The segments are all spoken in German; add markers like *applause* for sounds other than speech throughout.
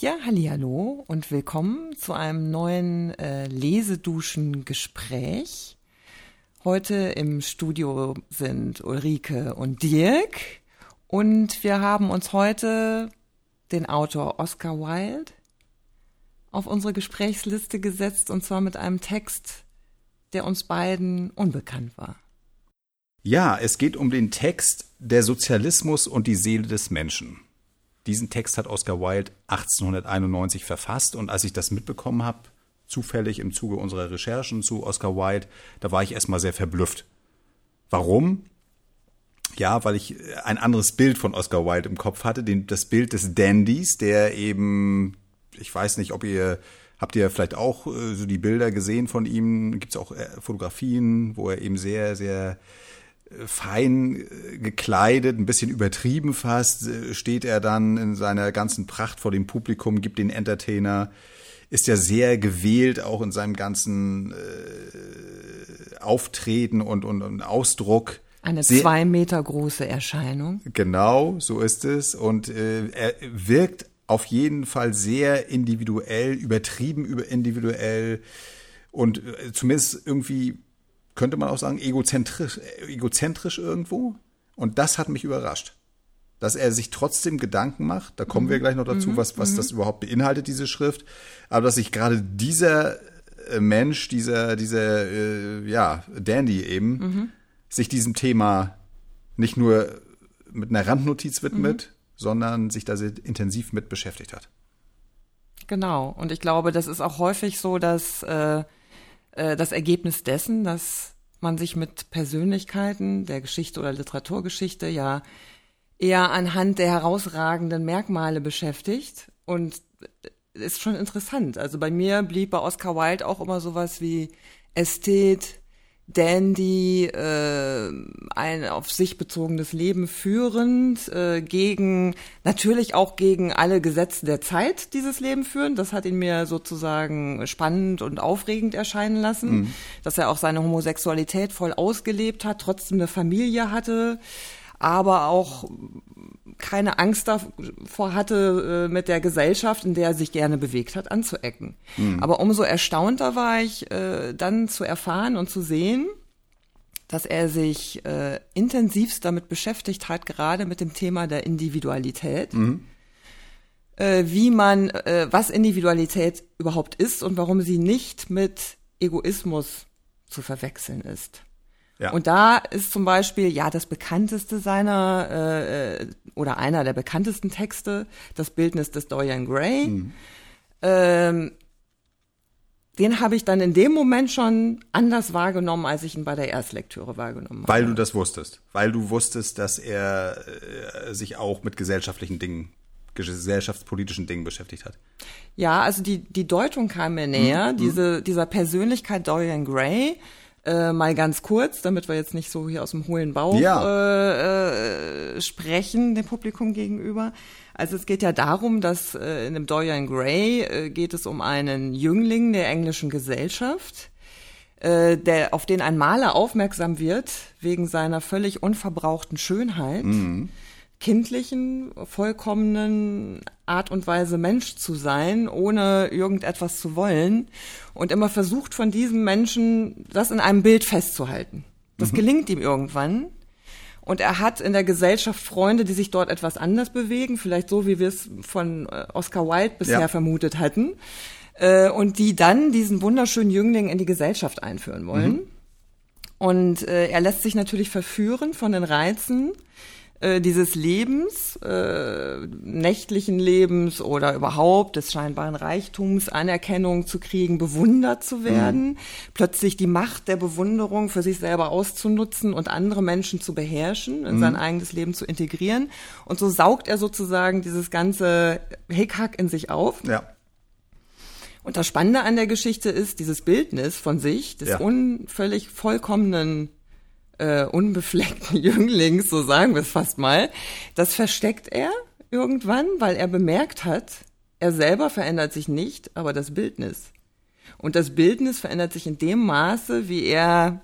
Ja, hallo und willkommen zu einem neuen äh, Leseduschen-Gespräch. Heute im Studio sind Ulrike und Dirk und wir haben uns heute den Autor Oscar Wilde auf unsere Gesprächsliste gesetzt und zwar mit einem Text, der uns beiden unbekannt war. Ja, es geht um den Text Der Sozialismus und die Seele des Menschen. Diesen Text hat Oscar Wilde 1891 verfasst und als ich das mitbekommen habe, zufällig im Zuge unserer Recherchen zu Oscar Wilde, da war ich erstmal sehr verblüfft. Warum? Ja, weil ich ein anderes Bild von Oscar Wilde im Kopf hatte, den, das Bild des Dandys, der eben, ich weiß nicht, ob ihr, habt ihr vielleicht auch äh, so die Bilder gesehen von ihm, gibt es auch äh, Fotografien, wo er eben sehr, sehr fein äh, gekleidet, ein bisschen übertrieben fast, äh, steht er dann in seiner ganzen Pracht vor dem Publikum, gibt den Entertainer, ist ja sehr gewählt auch in seinem ganzen äh, Auftreten und, und, und Ausdruck. Eine sehr, zwei Meter große Erscheinung. Genau, so ist es. Und äh, er wirkt auf jeden Fall sehr individuell, übertrieben über individuell und äh, zumindest irgendwie könnte man auch sagen, egozentrisch, egozentrisch irgendwo. Und das hat mich überrascht. Dass er sich trotzdem Gedanken macht, da kommen mhm. wir gleich noch dazu, mhm. was, was mhm. das überhaupt beinhaltet, diese Schrift. Aber dass sich gerade dieser äh, Mensch, dieser, dieser, äh, ja, Dandy eben, mhm. sich diesem Thema nicht nur mit einer Randnotiz widmet, mhm. sondern sich da sehr intensiv mit beschäftigt hat. Genau. Und ich glaube, das ist auch häufig so, dass äh, äh, das Ergebnis dessen, dass man sich mit Persönlichkeiten der Geschichte oder Literaturgeschichte ja eher anhand der herausragenden Merkmale beschäftigt und ist schon interessant. Also bei mir blieb bei Oscar Wilde auch immer sowas wie Ästhet, Dandy, äh, ein auf sich bezogenes Leben führend, äh, gegen, natürlich auch gegen alle Gesetze der Zeit dieses Leben führen. Das hat ihn mir sozusagen spannend und aufregend erscheinen lassen, mhm. dass er auch seine Homosexualität voll ausgelebt hat, trotzdem eine Familie hatte, aber auch keine Angst davor hatte, äh, mit der Gesellschaft, in der er sich gerne bewegt hat, anzuecken. Mhm. Aber umso erstaunter war ich, äh, dann zu erfahren und zu sehen, dass er sich äh, intensivst damit beschäftigt hat, gerade mit dem Thema der Individualität. Mhm. Wie man, äh, was Individualität überhaupt ist und warum sie nicht mit Egoismus zu verwechseln ist. Ja. Und da ist zum Beispiel, ja, das bekannteste seiner, äh, äh, oder einer der bekanntesten Texte, das Bildnis des Dorian Gray. Mhm. Ähm, den habe ich dann in dem Moment schon anders wahrgenommen, als ich ihn bei der Erstlektüre wahrgenommen habe. Weil du das wusstest. Weil du wusstest, dass er äh, sich auch mit gesellschaftlichen Dingen gesellschaftspolitischen Dingen beschäftigt hat. Ja, also die, die Deutung kam mir näher, mhm. diese, dieser Persönlichkeit Dorian Gray, äh, mal ganz kurz, damit wir jetzt nicht so hier aus dem hohlen Bauch ja. äh, äh, sprechen dem Publikum gegenüber. Also es geht ja darum, dass äh, in dem Dorian Gray äh, geht es um einen Jüngling der englischen Gesellschaft, äh, der auf den ein Maler aufmerksam wird wegen seiner völlig unverbrauchten Schönheit. Mhm kindlichen, vollkommenen Art und Weise Mensch zu sein, ohne irgendetwas zu wollen und immer versucht von diesem Menschen das in einem Bild festzuhalten. Das mhm. gelingt ihm irgendwann. Und er hat in der Gesellschaft Freunde, die sich dort etwas anders bewegen, vielleicht so, wie wir es von äh, Oscar Wilde bisher ja. vermutet hatten, äh, und die dann diesen wunderschönen Jüngling in die Gesellschaft einführen wollen. Mhm. Und äh, er lässt sich natürlich verführen von den Reizen äh, dieses Lebens, äh, nächtlichen Lebens oder überhaupt des scheinbaren Reichtums, Anerkennung zu kriegen, bewundert zu werden, mhm. plötzlich die Macht der Bewunderung für sich selber auszunutzen und andere Menschen zu beherrschen, in mhm. sein eigenes Leben zu integrieren. Und so saugt er sozusagen dieses ganze Hickhack in sich auf. Ja. Und das Spannende an der Geschichte ist dieses Bildnis von sich, des ja. unvöllig vollkommenen äh, unbefleckten *laughs* Jünglings, so sagen wir es fast mal, das versteckt er irgendwann, weil er bemerkt hat, er selber verändert sich nicht, aber das Bildnis. Und das Bildnis verändert sich in dem Maße, wie er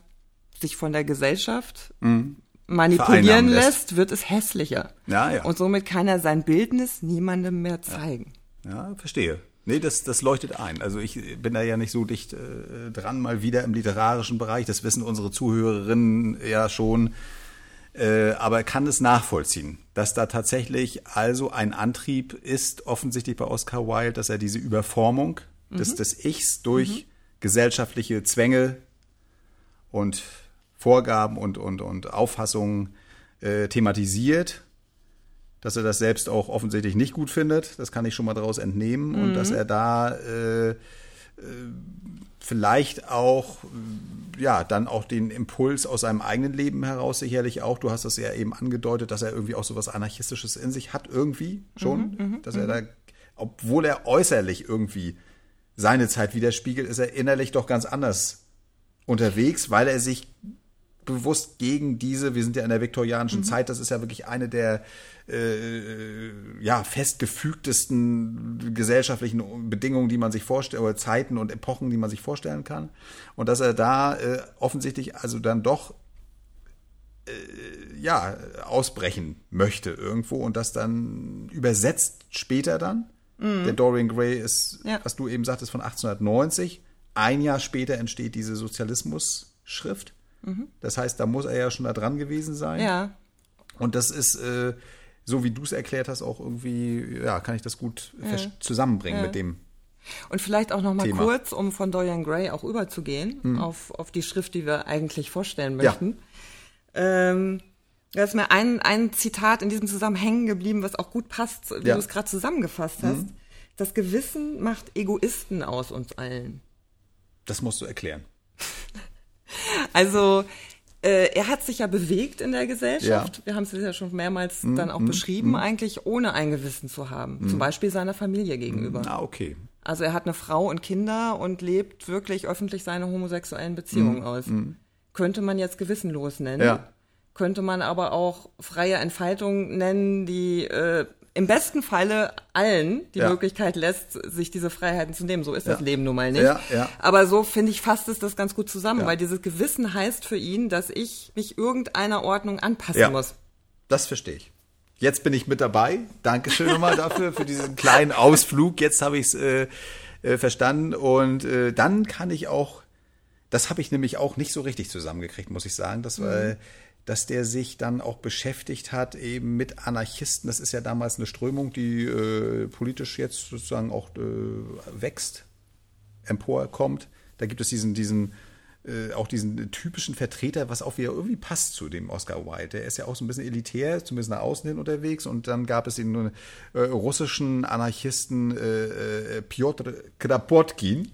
sich von der Gesellschaft mhm. manipulieren lässt, lässt, wird es hässlicher. Ja, ja. Und somit kann er sein Bildnis niemandem mehr zeigen. Ja, verstehe. Nee, das, das leuchtet ein. Also ich bin da ja nicht so dicht äh, dran, mal wieder im literarischen Bereich. Das wissen unsere Zuhörerinnen ja schon. Äh, aber kann es nachvollziehen, dass da tatsächlich also ein Antrieb ist, offensichtlich bei Oscar Wilde, dass er diese Überformung mhm. des, des Ichs durch mhm. gesellschaftliche Zwänge und Vorgaben und, und, und Auffassungen äh, thematisiert dass er das selbst auch offensichtlich nicht gut findet. Das kann ich schon mal daraus entnehmen. Mhm. Und dass er da äh, äh, vielleicht auch, ja, dann auch den Impuls aus seinem eigenen Leben heraus sicherlich auch, du hast das ja eben angedeutet, dass er irgendwie auch so was Anarchistisches in sich hat, irgendwie schon. Mhm, mhm dass er da, mhm. obwohl er äußerlich irgendwie seine Zeit widerspiegelt, ist er innerlich doch ganz anders unterwegs, weil er sich bewusst gegen diese, wir sind ja in der viktorianischen mhm. Zeit, das ist ja wirklich eine der äh, ja, festgefügtesten gesellschaftlichen Bedingungen, die man sich vorstellt, oder Zeiten und Epochen, die man sich vorstellen kann. Und dass er da äh, offensichtlich also dann doch äh, ja, ausbrechen möchte irgendwo und das dann übersetzt später dann. Mhm. Der Dorian Gray ist, ja. was du eben sagtest, von 1890. Ein Jahr später entsteht diese Sozialismus-Schrift. Mhm. Das heißt, da muss er ja schon da dran gewesen sein. Ja. Und das ist, äh, so wie du es erklärt hast, auch irgendwie, ja, kann ich das gut ja. zusammenbringen ja. mit dem. Und vielleicht auch noch mal Thema. kurz, um von Dorian Gray auch überzugehen hm. auf, auf die Schrift, die wir eigentlich vorstellen möchten. Ja. Ähm, da ist mir ein, ein Zitat in diesem Zusammenhang hängen geblieben, was auch gut passt, wie ja. du es gerade zusammengefasst hast. Mhm. Das Gewissen macht Egoisten aus uns allen. Das musst du erklären. Also äh, er hat sich ja bewegt in der Gesellschaft. Ja. Wir haben es ja schon mehrmals mm, dann auch mm, beschrieben, mm. eigentlich ohne ein Gewissen zu haben. Zum mhm. Beispiel seiner Familie gegenüber. Ah, okay. Also er hat eine Frau und Kinder und lebt wirklich öffentlich seine homosexuellen Beziehungen mhm. aus. Mhm. Könnte man jetzt gewissenlos nennen. Ja. Könnte man aber auch freie Entfaltung nennen, die äh, im besten Falle allen die ja. Möglichkeit lässt, sich diese Freiheiten zu nehmen. So ist ja. das Leben nun mal nicht. Ja. Aber so finde ich, fasst es das ganz gut zusammen, weil dieses Gewissen heißt für ihn, dass ich mich irgendeiner Ordnung anpassen muss. Das verstehe ich. Jetzt bin ich mit dabei. Dankeschön nochmal *laughs* dafür, für diesen kleinen Ausflug. Jetzt habe ich es äh, äh, verstanden. Und äh, dann kann ich auch, das habe ich nämlich auch nicht so richtig zusammengekriegt, muss ich sagen. Das war. Mhm dass der sich dann auch beschäftigt hat eben mit Anarchisten. Das ist ja damals eine Strömung, die äh, politisch jetzt sozusagen auch äh, wächst, emporkommt. Da gibt es diesen, diesen äh, auch diesen typischen Vertreter, was auch wieder irgendwie passt zu dem Oscar Wilde. Der ist ja auch so ein bisschen elitär, zumindest nach außen hin unterwegs. Und dann gab es den äh, russischen Anarchisten äh, äh, Piotr Krapotkin,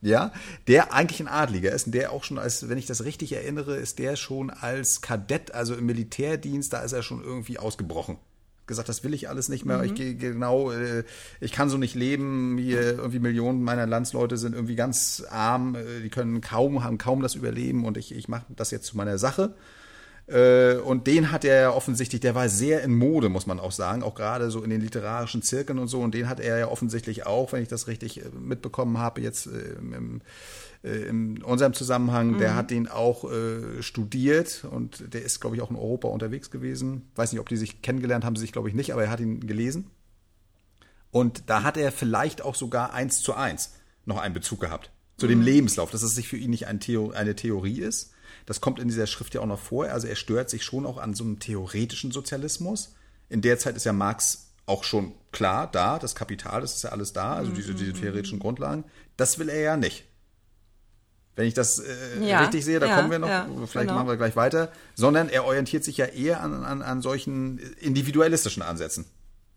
ja, der eigentlich ein Adliger ist und der auch schon als, wenn ich das richtig erinnere, ist der schon als Kadett, also im Militärdienst, da ist er schon irgendwie ausgebrochen. Gesagt, das will ich alles nicht mehr. Mhm. Ich gehe genau, äh, ich kann so nicht leben. Hier irgendwie Millionen meiner Landsleute sind irgendwie ganz arm, äh, die können kaum, haben kaum das Überleben und ich, ich mache das jetzt zu meiner Sache. Äh, und den hat er ja offensichtlich, der war sehr in Mode, muss man auch sagen, auch gerade so in den literarischen Zirkeln und so. Und den hat er ja offensichtlich auch, wenn ich das richtig äh, mitbekommen habe, jetzt äh, im, in unserem Zusammenhang, mhm. der hat den auch äh, studiert und der ist, glaube ich, auch in Europa unterwegs gewesen. Weiß nicht, ob die sich kennengelernt haben, sie sich, glaube ich, nicht, aber er hat ihn gelesen. Und da hat er vielleicht auch sogar eins zu eins noch einen Bezug gehabt zu dem mhm. Lebenslauf, dass es sich für ihn nicht ein Theo eine Theorie ist, das kommt in dieser Schrift ja auch noch vor. Also er stört sich schon auch an so einem theoretischen Sozialismus. In der Zeit ist ja Marx auch schon klar da, das Kapital, das ist ja alles da, also diese, diese theoretischen Grundlagen. Das will er ja nicht. Wenn ich das äh, ja, richtig sehe, da ja, kommen wir noch, ja, vielleicht genau. machen wir gleich weiter, sondern er orientiert sich ja eher an, an, an solchen individualistischen Ansätzen,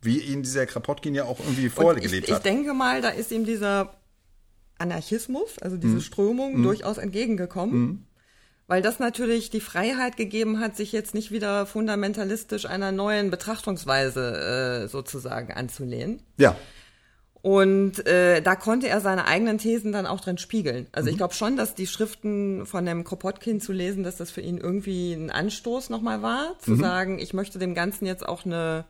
wie ihn dieser Krapotkin ja auch irgendwie vorgelebt hat. Ich denke mal, da ist ihm dieser Anarchismus, also diese mhm. Strömung, mhm. durchaus entgegengekommen. Mhm weil das natürlich die Freiheit gegeben hat, sich jetzt nicht wieder fundamentalistisch einer neuen Betrachtungsweise äh, sozusagen anzulehnen. Ja. Und äh, da konnte er seine eigenen Thesen dann auch drin spiegeln. Also mhm. ich glaube schon, dass die Schriften von dem Kropotkin zu lesen, dass das für ihn irgendwie ein Anstoß nochmal war, zu mhm. sagen, ich möchte dem Ganzen jetzt auch eine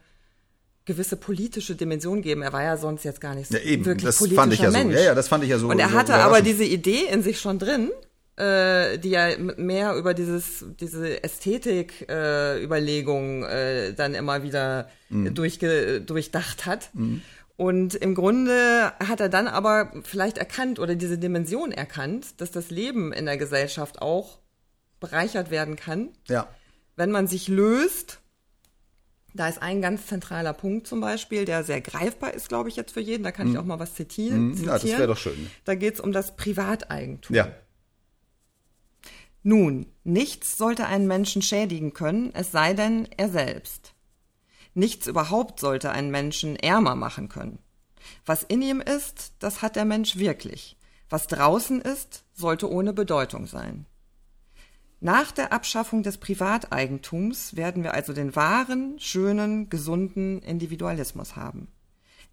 gewisse politische Dimension geben. Er war ja sonst jetzt gar nicht so ja, eben. wirklich das politischer fand ich ja Mensch. So. Ja, ja, das fand ich ja so. Und er hatte aber diese Idee in sich schon drin, äh, die ja mehr über dieses diese Ästhetik äh, äh, dann immer wieder mhm. durchge durchdacht hat. Mhm. Und im Grunde hat er dann aber vielleicht erkannt oder diese Dimension erkannt, dass das Leben in der Gesellschaft auch bereichert werden kann. Ja. Wenn man sich löst, da ist ein ganz zentraler Punkt zum Beispiel, der sehr greifbar ist, glaube ich, jetzt für jeden. Da kann hm. ich auch mal was zitieren. Hm. Ja, das wäre doch schön. Da geht es um das Privateigentum. Ja. Nun, nichts sollte einen Menschen schädigen können, es sei denn er selbst. Nichts überhaupt sollte einen Menschen ärmer machen können. Was in ihm ist, das hat der Mensch wirklich. Was draußen ist, sollte ohne Bedeutung sein. Nach der Abschaffung des Privateigentums werden wir also den wahren, schönen, gesunden Individualismus haben.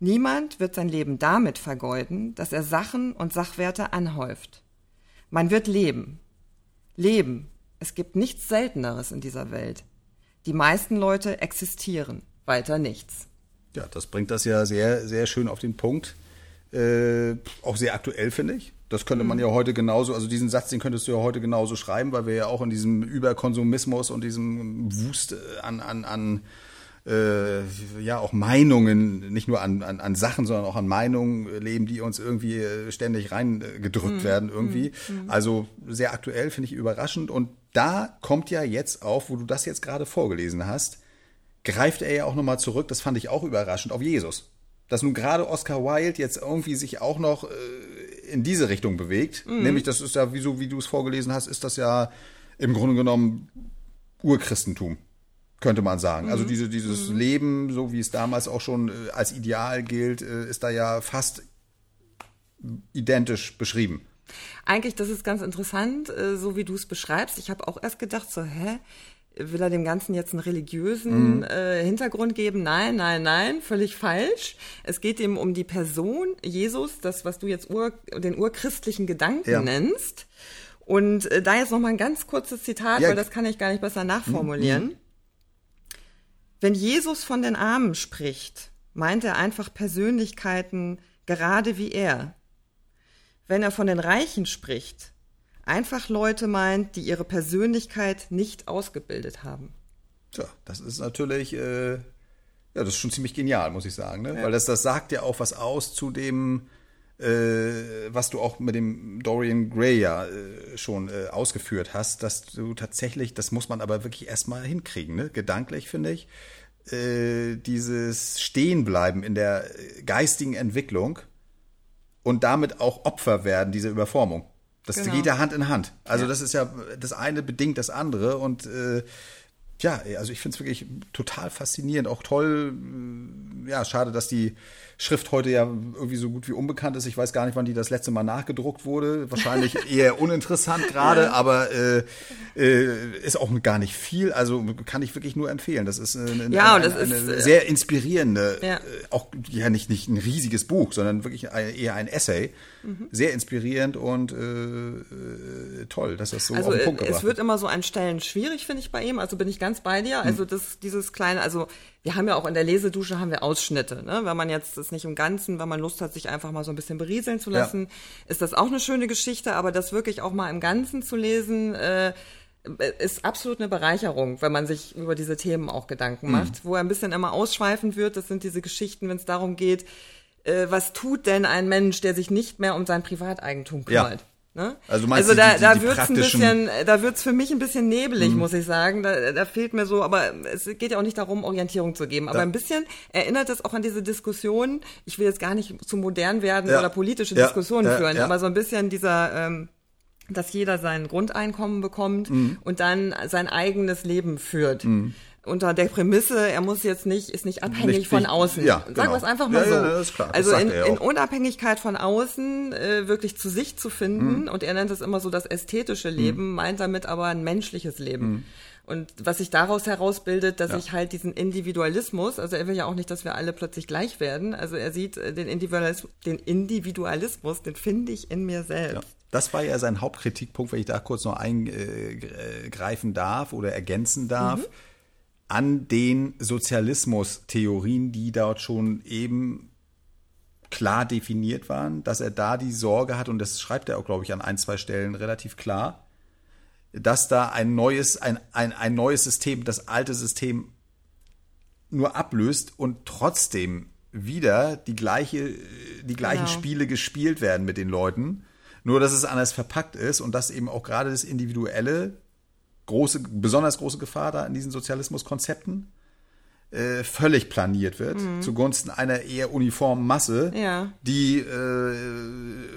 Niemand wird sein Leben damit vergeuden, dass er Sachen und Sachwerte anhäuft. Man wird leben. Leben. Es gibt nichts Selteneres in dieser Welt. Die meisten Leute existieren, weiter nichts. Ja, das bringt das ja sehr, sehr schön auf den Punkt. Äh, auch sehr aktuell, finde ich. Das könnte man mhm. ja heute genauso, also diesen Satz, den könntest du ja heute genauso schreiben, weil wir ja auch in diesem Überkonsumismus und diesem Wust äh, an, an, an äh, ja auch Meinungen, nicht nur an, an, an Sachen, sondern auch an Meinungen leben, die uns irgendwie äh, ständig reingedrückt mhm. werden irgendwie. Mhm. mhm. Also sehr aktuell, finde ich überraschend. Und da kommt ja jetzt auf, wo du das jetzt gerade vorgelesen hast, greift er ja auch nochmal zurück, das fand ich auch überraschend, auf Jesus. Dass nun gerade Oscar Wilde jetzt irgendwie sich auch noch äh, in diese Richtung bewegt. Mhm. Nämlich, das ist ja, wie, so, wie du es vorgelesen hast, ist das ja im Grunde genommen Urchristentum, könnte man sagen. Also mhm. Also diese, dieses mhm. Leben, so wie es damals auch schon äh, als Ideal gilt, äh, ist da ja fast identisch beschrieben. Eigentlich, das ist ganz interessant, äh, so wie du es beschreibst. Ich habe auch erst gedacht, so, hä? will er dem Ganzen jetzt einen religiösen mhm. äh, Hintergrund geben? Nein, nein, nein, völlig falsch. Es geht ihm um die Person Jesus, das, was du jetzt ur, den urchristlichen Gedanken ja. nennst. Und äh, da jetzt noch mal ein ganz kurzes Zitat, ja. weil das kann ich gar nicht besser nachformulieren. Mhm. Wenn Jesus von den Armen spricht, meint er einfach Persönlichkeiten gerade wie er. Wenn er von den Reichen spricht, einfach Leute meint, die ihre Persönlichkeit nicht ausgebildet haben. Tja, das ist natürlich, äh, ja, das ist schon ziemlich genial, muss ich sagen, ne? Ja. weil das, das sagt ja auch was aus zu dem, äh, was du auch mit dem Dorian Gray ja äh, schon äh, ausgeführt hast, dass du tatsächlich, das muss man aber wirklich erstmal hinkriegen, ne? gedanklich finde ich, äh, dieses Stehenbleiben in der geistigen Entwicklung und damit auch Opfer werden dieser Überformung. Das genau. geht ja Hand in Hand. Also ja. das ist ja, das eine bedingt das andere und äh, ja, also ich finde es wirklich total faszinierend, auch toll. Ja, schade, dass die Schrift heute ja irgendwie so gut wie unbekannt ist. Ich weiß gar nicht, wann die das letzte Mal nachgedruckt wurde. Wahrscheinlich *laughs* eher uninteressant gerade, ja. aber äh, äh, ist auch gar nicht viel. Also kann ich wirklich nur empfehlen. Das ist eine, ja, eine, das eine, ist, eine äh, sehr inspirierende, ja. Äh, auch ja nicht, nicht ein riesiges Buch, sondern wirklich eher ein Essay. Mhm. Sehr inspirierend und äh, äh, toll, dass das so also auf den Punkt gebracht Es wird immer so an Stellen schwierig, finde ich, bei ihm. Also bin ich ganz bei dir. Also mhm. das, dieses kleine, also wir haben ja auch in der Lesedusche haben wir Ausschnitte, ne? Wenn man jetzt das nicht im Ganzen, wenn man Lust hat, sich einfach mal so ein bisschen berieseln zu lassen, ja. ist das auch eine schöne Geschichte, aber das wirklich auch mal im Ganzen zu lesen, äh, ist absolut eine Bereicherung, wenn man sich über diese Themen auch Gedanken mhm. macht. Wo er ein bisschen immer ausschweifend wird, das sind diese Geschichten, wenn es darum geht, äh, was tut denn ein Mensch, der sich nicht mehr um sein Privateigentum kümmert? Ja. Ne? Also, also da, die, die, da wird's ein bisschen, da wird's für mich ein bisschen nebelig, mhm. muss ich sagen. Da, da fehlt mir so, aber es geht ja auch nicht darum, Orientierung zu geben. Aber ja. ein bisschen erinnert es auch an diese Diskussion. Ich will jetzt gar nicht zu modern werden ja. oder politische ja. Diskussionen führen, aber so ein bisschen dieser, ähm, dass jeder sein Grundeinkommen bekommt mhm. und dann sein eigenes Leben führt. Mhm unter der Prämisse, er muss jetzt nicht, ist nicht abhängig nicht, von außen. Ja, genau. Sagen wir es einfach mal ja, so. Ja, das ist klar. Also in, in, Unabhängigkeit von außen äh, wirklich zu sich zu finden mhm. und er nennt es immer so das ästhetische Leben, mhm. meint damit aber ein menschliches Leben. Mhm. Und was sich daraus herausbildet, dass ja. ich halt diesen Individualismus, also er will ja auch nicht, dass wir alle plötzlich gleich werden. Also er sieht äh, den Individualismus, den Individualismus, den finde ich in mir selbst. Ja. Das war ja sein Hauptkritikpunkt, wenn ich da kurz noch eingreifen darf oder ergänzen darf. Mhm an den Sozialismus-Theorien, die dort schon eben klar definiert waren, dass er da die Sorge hat, und das schreibt er auch, glaube ich, an ein, zwei Stellen relativ klar, dass da ein neues, ein, ein, ein neues System, das alte System nur ablöst und trotzdem wieder die gleiche, die gleichen genau. Spiele gespielt werden mit den Leuten. Nur, dass es anders verpackt ist und dass eben auch gerade das Individuelle große, besonders große Gefahr da in diesen Sozialismuskonzepten äh, völlig planiert wird, mhm. zugunsten einer eher uniformen Masse, ja. die äh,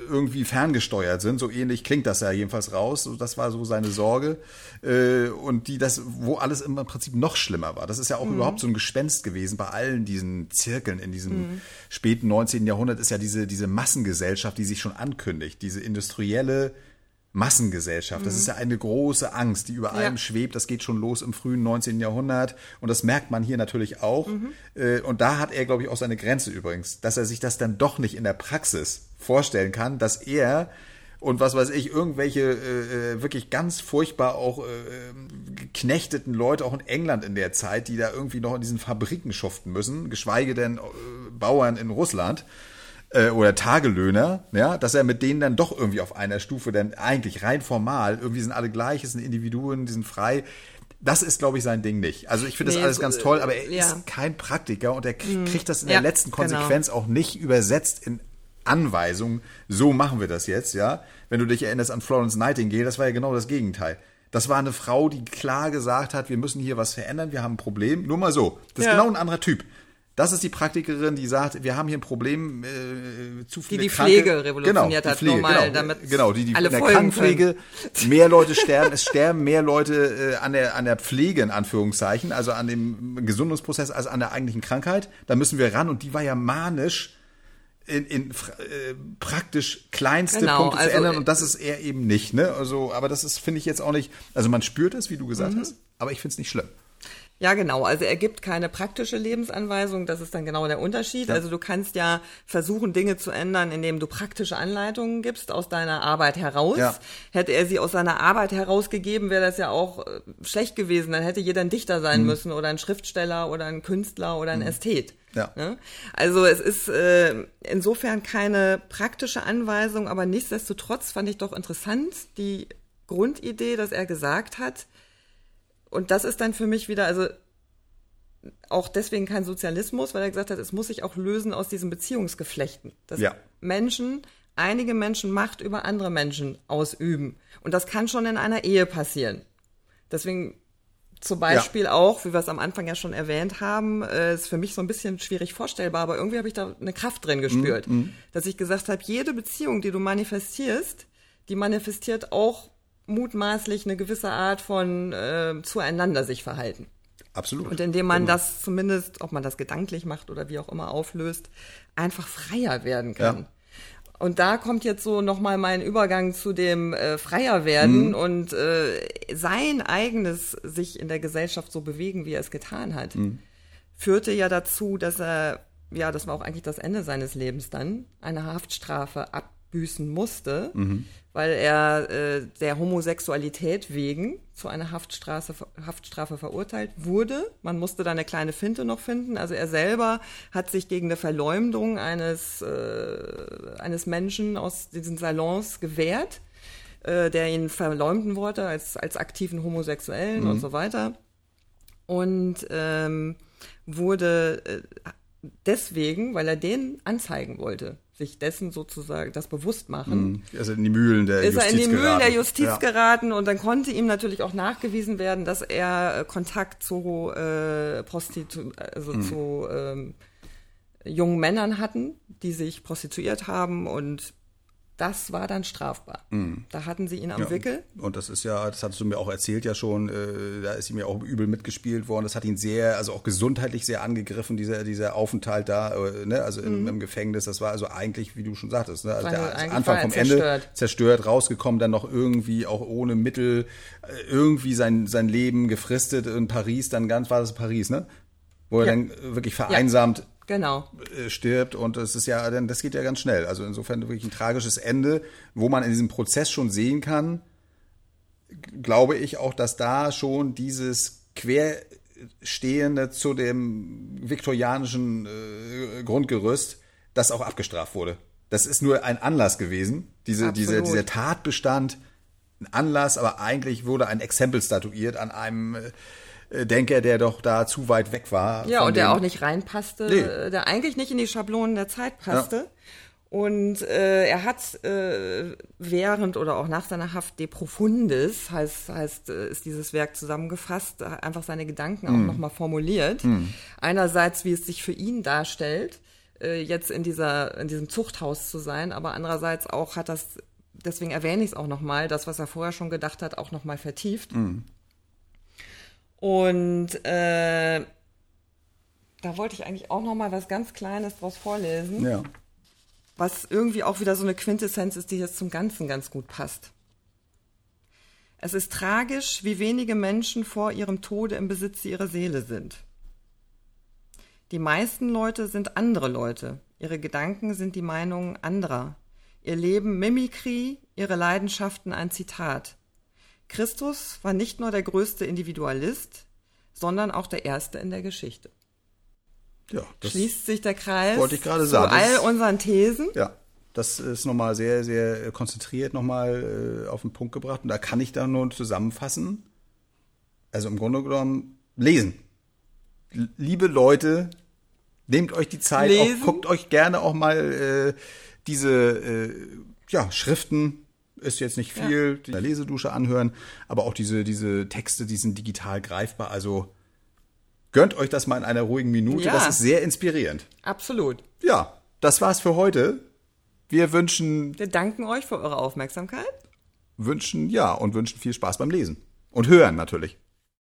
irgendwie ferngesteuert sind. So ähnlich klingt das ja jedenfalls raus. Das war so seine Sorge. Äh, und die das, wo alles im Prinzip noch schlimmer war. Das ist ja auch mhm. überhaupt so ein Gespenst gewesen bei allen diesen Zirkeln in diesem mhm. späten 19. Jahrhundert ist ja diese, diese Massengesellschaft, die sich schon ankündigt, diese industrielle Massengesellschaft. Das mhm. ist ja eine große Angst, die über allem schwebt. Das geht schon los im frühen 19. Jahrhundert. Und das merkt man hier natürlich auch. Mhm. Äh, und da hat er, glaube ich, auch seine Grenze übrigens, dass er sich das dann doch nicht in der Praxis vorstellen kann, dass er und was weiß ich, irgendwelche äh, äh wirklich ganz furchtbar auch äh, geknechteten Leute, auch in England in der Zeit, die da irgendwie noch in diesen Fabriken schuften müssen, geschweige denn äh, Bauern in Russland äh, oder Tagelöhner, ja, dass er mit denen dann doch irgendwie auf einer Stufe, denn eigentlich rein formal, irgendwie sind alle gleich, es sind Individuen, die sind frei. Das ist, glaube ich, sein Ding nicht. Also ich finde nee, das alles ganz toll, aber er ja. ist kein Praktiker und er mhm. kriegt das in ja, der letzten genau. Konsequenz genau. auch nicht übersetzt in Anweisungen. So machen wir das jetzt, ja. Wenn du dich erinnerst an Florence Nightingale, das war ja genau das Gegenteil. Das war eine Frau, die klar gesagt hat, wir müssen hier was verändern, wir haben ein Problem. Nur mal so. Das ist ja. genau ein anderer Typ. Das ist die Praktikerin, die sagt, wir haben hier ein Problem, äh, zu viele Die die Kranke. Pflege revolutioniert genau, hat, Pflege, normal, genau, damit genau, die, die alle in der Krankenpflege können. *laughs* mehr Leute sterben, es sterben mehr Leute äh, an der an der Pflege in Anführungszeichen, also an dem Gesundungsprozess als an der eigentlichen Krankheit. Da müssen wir ran und die war ja manisch in, in äh, praktisch kleinste genau, Punkte also, zu ändern und das ist er eben nicht, ne? Also, aber das ist finde ich jetzt auch nicht, also man spürt es, wie du gesagt mhm. hast, aber ich finde es nicht schlimm. Ja, genau. Also er gibt keine praktische Lebensanweisung. Das ist dann genau der Unterschied. Ja. Also du kannst ja versuchen, Dinge zu ändern, indem du praktische Anleitungen gibst aus deiner Arbeit heraus. Ja. Hätte er sie aus seiner Arbeit herausgegeben, wäre das ja auch äh, schlecht gewesen. Dann hätte jeder ein Dichter sein mhm. müssen oder ein Schriftsteller oder ein Künstler oder ein mhm. Ästhet. Ja. Ne? Also es ist äh, insofern keine praktische Anweisung, aber nichtsdestotrotz fand ich doch interessant die Grundidee, dass er gesagt hat, und das ist dann für mich wieder, also auch deswegen kein Sozialismus, weil er gesagt hat, es muss sich auch lösen aus diesen Beziehungsgeflechten. Dass ja. Menschen, einige Menschen Macht über andere Menschen ausüben. Und das kann schon in einer Ehe passieren. Deswegen zum Beispiel ja. auch, wie wir es am Anfang ja schon erwähnt haben, äh, ist für mich so ein bisschen schwierig vorstellbar, aber irgendwie habe ich da eine Kraft drin gespürt, mm, mm. dass ich gesagt habe, jede Beziehung, die du manifestierst, die manifestiert auch mutmaßlich eine gewisse Art von äh, zueinander sich verhalten. Absolut. Und indem man genau. das zumindest, ob man das gedanklich macht oder wie auch immer auflöst, einfach freier werden kann. Ja. Und da kommt jetzt so nochmal mein Übergang zu dem äh, freier werden mhm. und äh, sein eigenes sich in der Gesellschaft so bewegen, wie er es getan hat, mhm. führte ja dazu, dass er, ja, das war auch eigentlich das Ende seines Lebens dann, eine Haftstrafe abbüßen musste, mhm weil er äh, der Homosexualität wegen zu einer Haftstrafe, Haftstrafe verurteilt wurde. Man musste da eine kleine Finte noch finden. Also er selber hat sich gegen eine Verleumdung eines, äh, eines Menschen aus diesen Salons gewehrt, äh, der ihn verleumden wollte als, als aktiven Homosexuellen mhm. und so weiter. Und ähm, wurde äh, deswegen, weil er den anzeigen wollte sich dessen sozusagen das bewusst machen. Also in die Mühlen der ist Justiz er in die Mühlen geraten. der Justiz ja. geraten und dann konnte ihm natürlich auch nachgewiesen werden, dass er äh, Kontakt zu äh, Prostitu also mhm. zu ähm, jungen Männern hatten, die sich prostituiert haben und das war dann strafbar. Mhm. Da hatten sie ihn am ja, Wickel. Und das ist ja, das hattest du mir auch erzählt ja schon, äh, da ist ihm ja auch übel mitgespielt worden. Das hat ihn sehr, also auch gesundheitlich sehr angegriffen, dieser, dieser Aufenthalt da, äh, ne, also im, mhm. im, Gefängnis. Das war also eigentlich, wie du schon sagtest, ne, also der Anfang vom zerstört. Ende zerstört, rausgekommen, dann noch irgendwie auch ohne Mittel, äh, irgendwie sein, sein Leben gefristet in Paris, dann ganz, war das Paris, ne? Wo er ja. dann wirklich vereinsamt genau. Äh, stirbt und es ist ja, das geht ja ganz schnell. Also insofern wirklich ein tragisches Ende, wo man in diesem Prozess schon sehen kann, glaube ich auch, dass da schon dieses Querstehende zu dem viktorianischen äh, Grundgerüst, das auch abgestraft wurde. Das ist nur ein Anlass gewesen, diese, diese, dieser Tatbestand, ein Anlass, aber eigentlich wurde ein Exempel statuiert an einem äh, Denker, der doch da zu weit weg war. Ja, und der auch nicht reinpasste, nee. Äh, der eigentlich nicht in die Schablonen der Zeit passte. Ja. Und äh, er hat äh, während oder auch nach seiner Haft De Profundis, heißt, heißt äh, ist dieses Werk zusammengefasst, einfach seine Gedanken mm. auch nochmal formuliert. Mm. Einerseits, wie es sich für ihn darstellt, äh, jetzt in dieser in diesem Zuchthaus zu sein, aber andererseits auch hat das, deswegen erwähne ich es auch nochmal, das, was er vorher schon gedacht hat, auch nochmal vertieft. Mm. Und äh, da wollte ich eigentlich auch nochmal was ganz Kleines draus vorlesen. Ja was irgendwie auch wieder so eine Quintessenz ist, die jetzt zum Ganzen ganz gut passt. Es ist tragisch, wie wenige Menschen vor ihrem Tode im Besitz ihrer Seele sind. Die meisten Leute sind andere Leute, ihre Gedanken sind die Meinungen anderer, ihr Leben Mimikrie, ihre Leidenschaften ein Zitat. Christus war nicht nur der größte Individualist, sondern auch der erste in der Geschichte. Ja, das schließt sich der Kreis wollte ich gerade sagen. zu all unseren Thesen. Ja, das ist nochmal sehr, sehr konzentriert nochmal äh, auf den Punkt gebracht. Und da kann ich dann nur zusammenfassen. Also im Grunde genommen lesen. Liebe Leute, nehmt euch die Zeit, auch, guckt euch gerne auch mal äh, diese äh, ja, Schriften ist jetzt nicht viel, ja. die Lesedusche anhören, aber auch diese, diese Texte, die sind digital greifbar. Also Gönnt euch das mal in einer ruhigen Minute. Ja. Das ist sehr inspirierend. Absolut. Ja, das war's für heute. Wir wünschen. Wir danken euch für eure Aufmerksamkeit. Wünschen, ja, und wünschen viel Spaß beim Lesen. Und hören natürlich.